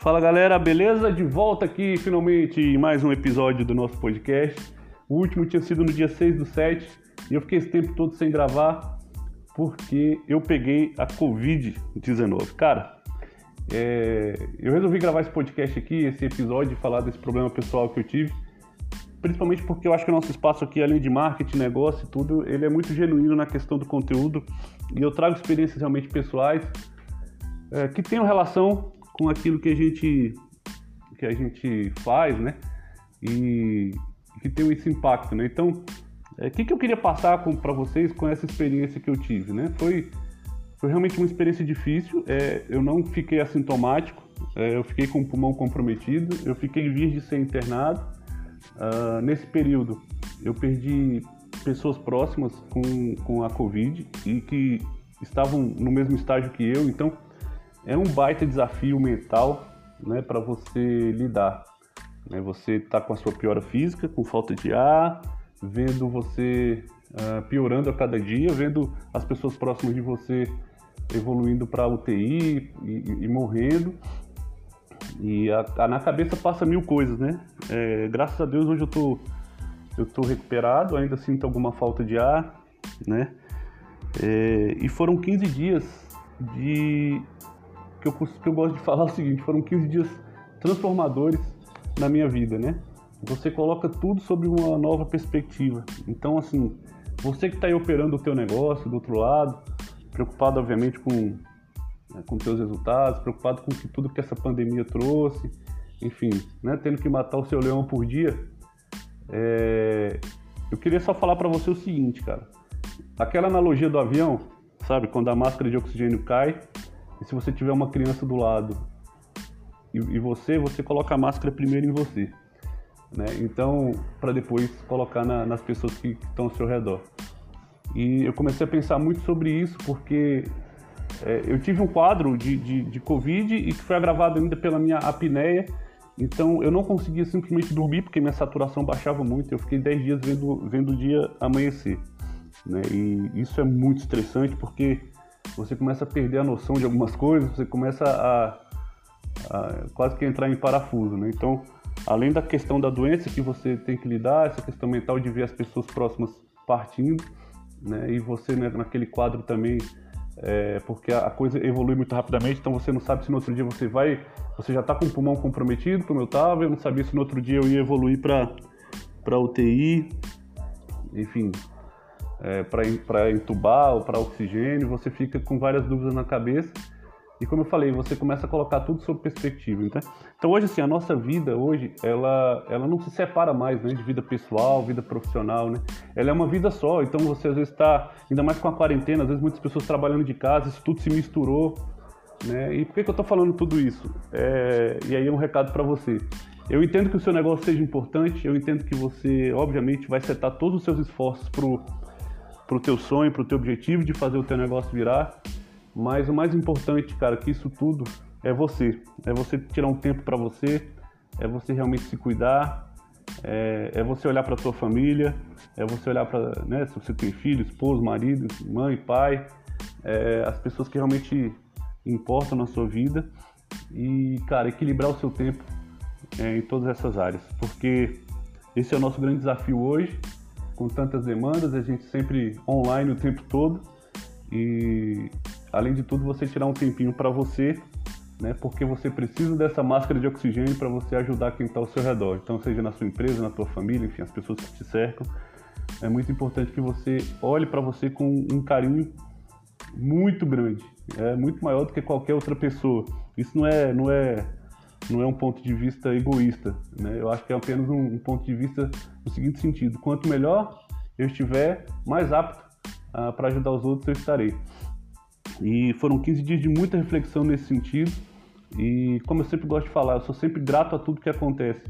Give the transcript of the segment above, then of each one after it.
Fala galera, beleza? De volta aqui finalmente em mais um episódio do nosso podcast. O último tinha sido no dia 6 do 7 e eu fiquei esse tempo todo sem gravar porque eu peguei a Covid-19. Cara, é... eu resolvi gravar esse podcast aqui, esse episódio, falar desse problema pessoal que eu tive, principalmente porque eu acho que o nosso espaço aqui, além de marketing, negócio e tudo, ele é muito genuíno na questão do conteúdo e eu trago experiências realmente pessoais é, que tenham relação com aquilo que a gente que a gente faz, né? E que tem esse impacto, né? Então, o é, que, que eu queria passar para vocês com essa experiência que eu tive, né? Foi, foi realmente uma experiência difícil. É, eu não fiquei assintomático, é, eu fiquei com o pulmão comprometido, eu fiquei vias de ser internado. Uh, nesse período, eu perdi pessoas próximas com, com a Covid e que estavam no mesmo estágio que eu, então é um baita desafio mental né, para você lidar. Né? Você está com a sua piora física, com falta de ar, vendo você uh, piorando a cada dia, vendo as pessoas próximas de você evoluindo para UTI e, e, e, morrendo. E a, a, na cabeça passa mil coisas, né? É, graças a Deus hoje eu tô, eu tô recuperado, ainda sinto alguma falta de ar, né? É, e foram 15 dias de que eu, que eu gosto de falar o seguinte, foram 15 dias transformadores na minha vida, né? Você coloca tudo sobre uma nova perspectiva. Então, assim, você que está aí operando o teu negócio do outro lado, preocupado, obviamente, com né, com teus resultados, preocupado com que, tudo que essa pandemia trouxe, enfim, né, tendo que matar o seu leão por dia, é... eu queria só falar para você o seguinte, cara. Aquela analogia do avião, sabe, quando a máscara de oxigênio cai, e se você tiver uma criança do lado e, e você, você coloca a máscara primeiro em você. Né? Então, para depois colocar na, nas pessoas que estão ao seu redor. E eu comecei a pensar muito sobre isso porque é, eu tive um quadro de, de, de, Covid e que foi agravado ainda pela minha apneia. Então eu não conseguia simplesmente dormir porque minha saturação baixava muito. Eu fiquei 10 dias vendo, vendo o dia amanhecer. Né? E isso é muito estressante porque você começa a perder a noção de algumas coisas, você começa a, a quase que entrar em parafuso, né? Então, além da questão da doença que você tem que lidar, essa questão mental de ver as pessoas próximas partindo, né? E você né, naquele quadro também, é, porque a coisa evolui muito rapidamente, então você não sabe se no outro dia você vai, você já está com o pulmão comprometido, como eu estava, eu não sabia se no outro dia eu ia evoluir para UTI, enfim, é, para entubar ou para oxigênio, você fica com várias dúvidas na cabeça. E como eu falei, você começa a colocar tudo sob perspectiva. Então, então hoje, assim, a nossa vida hoje, ela, ela não se separa mais né, de vida pessoal, vida profissional, né? Ela é uma vida só. Então você às vezes está, ainda mais com a quarentena, às vezes muitas pessoas trabalhando de casa, isso tudo se misturou. Né? E por que, que eu estou falando tudo isso? É, e aí um recado para você. Eu entendo que o seu negócio seja importante, eu entendo que você, obviamente, vai setar todos os seus esforços para para o teu sonho, para o teu objetivo de fazer o teu negócio virar. Mas o mais importante, cara, que isso tudo é você. É você tirar um tempo para você, é você realmente se cuidar, é, é você olhar para tua família, é você olhar para, né, se você tem filho, esposo, marido, mãe, pai, é, as pessoas que realmente importam na sua vida e, cara, equilibrar o seu tempo é, em todas essas áreas, porque esse é o nosso grande desafio hoje com tantas demandas, a gente sempre online o tempo todo e além de tudo você tirar um tempinho para você, né? Porque você precisa dessa máscara de oxigênio para você ajudar quem está ao seu redor. Então seja na sua empresa, na tua família, enfim, as pessoas que te cercam, é muito importante que você olhe para você com um carinho muito grande, é muito maior do que qualquer outra pessoa. Isso não é, não é não é um ponto de vista egoísta, né? Eu acho que é apenas um, um ponto de vista no seguinte sentido: quanto melhor eu estiver, mais apto uh, para ajudar os outros eu estarei. E foram 15 dias de muita reflexão nesse sentido. E como eu sempre gosto de falar, eu sou sempre grato a tudo que acontece.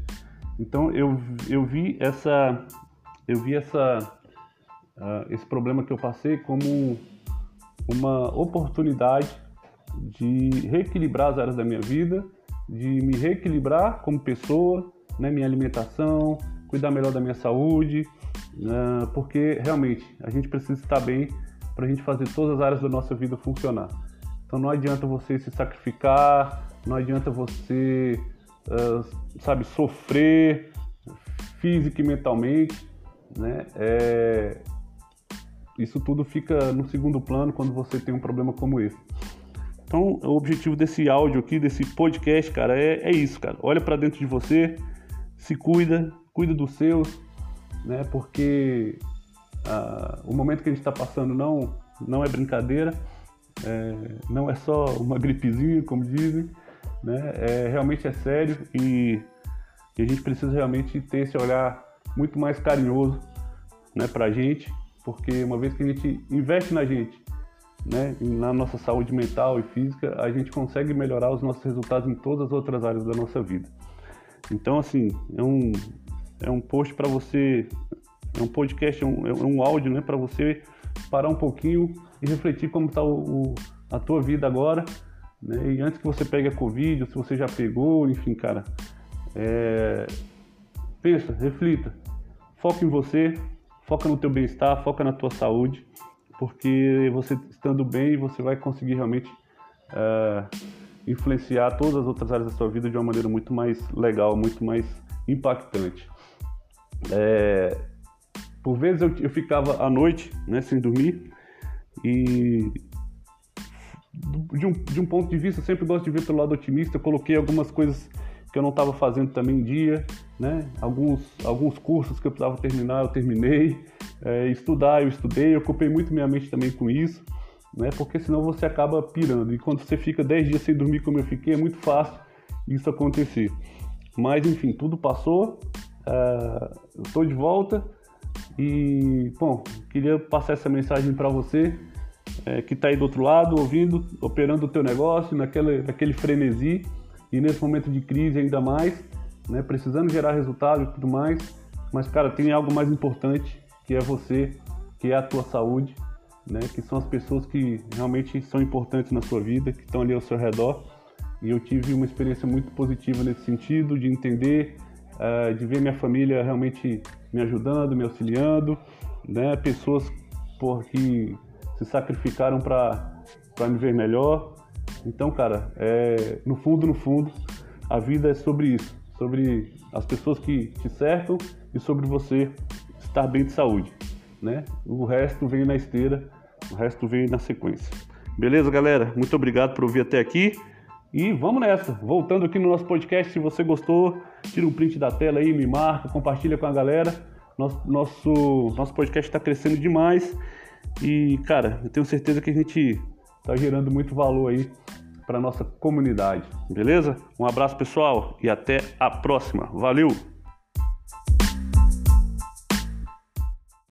Então eu, eu vi essa eu vi essa uh, esse problema que eu passei como uma oportunidade de reequilibrar as áreas da minha vida de me reequilibrar como pessoa, né, minha alimentação, cuidar melhor da minha saúde, né, porque realmente a gente precisa estar bem para a gente fazer todas as áreas da nossa vida funcionar. Então não adianta você se sacrificar, não adianta você, uh, sabe, sofrer física e mentalmente, né? É, isso tudo fica no segundo plano quando você tem um problema como esse. Então, o objetivo desse áudio aqui, desse podcast, cara, é, é isso, cara. Olha para dentro de você, se cuida, cuida dos seus, né? Porque ah, o momento que a gente está passando não, não é brincadeira, é, não é só uma gripezinha, como dizem, né? É, realmente é sério e, e a gente precisa realmente ter esse olhar muito mais carinhoso né, para gente, porque uma vez que a gente investe na gente, né, na nossa saúde mental e física, a gente consegue melhorar os nossos resultados em todas as outras áreas da nossa vida. Então, assim, é um, é um post para você, é um podcast, é um, é um áudio né, para você parar um pouquinho e refletir como está a tua vida agora. Né, e antes que você pegue a Covid, ou se você já pegou, enfim, cara, é, pensa, reflita, foca em você, foca no teu bem-estar, foca na tua saúde porque você estando bem, você vai conseguir realmente uh, influenciar todas as outras áreas da sua vida de uma maneira muito mais legal, muito mais impactante. É, por vezes eu, eu, ficava à noite, né, sem dormir, e de um, de um ponto de vista, eu sempre gosto de ver pelo lado otimista, eu coloquei algumas coisas que eu não estava fazendo também em dia, né? Alguns, alguns cursos que eu precisava terminar, eu terminei. É, estudar, eu estudei, eu ocupei muito minha mente também com isso, né? Porque senão você acaba pirando. E quando você fica 10 dias sem dormir como eu fiquei, é muito fácil isso acontecer. Mas enfim, tudo passou, uh, eu estou de volta e, bom, queria passar essa mensagem para você é, que está aí do outro lado, ouvindo, operando o teu negócio, naquele, naquele frenesi e nesse momento de crise ainda mais, né, precisando gerar resultado e tudo mais. Mas, cara, tem algo mais importante que é você, que é a tua saúde, né, que são as pessoas que realmente são importantes na sua vida, que estão ali ao seu redor. E eu tive uma experiência muito positiva nesse sentido, de entender, uh, de ver minha família realmente me ajudando, me auxiliando, né, pessoas por, que se sacrificaram para me ver melhor, então, cara, é, no fundo, no fundo, a vida é sobre isso, sobre as pessoas que te cercam e sobre você estar bem de saúde, né? O resto vem na esteira, o resto vem na sequência. Beleza, galera? Muito obrigado por ouvir até aqui. E vamos nessa. Voltando aqui no nosso podcast, se você gostou, tira um print da tela aí, me marca, compartilha com a galera. Nosso, nosso, nosso podcast está crescendo demais. E, cara, eu tenho certeza que a gente está gerando muito valor aí para nossa comunidade, beleza? Um abraço pessoal e até a próxima. Valeu!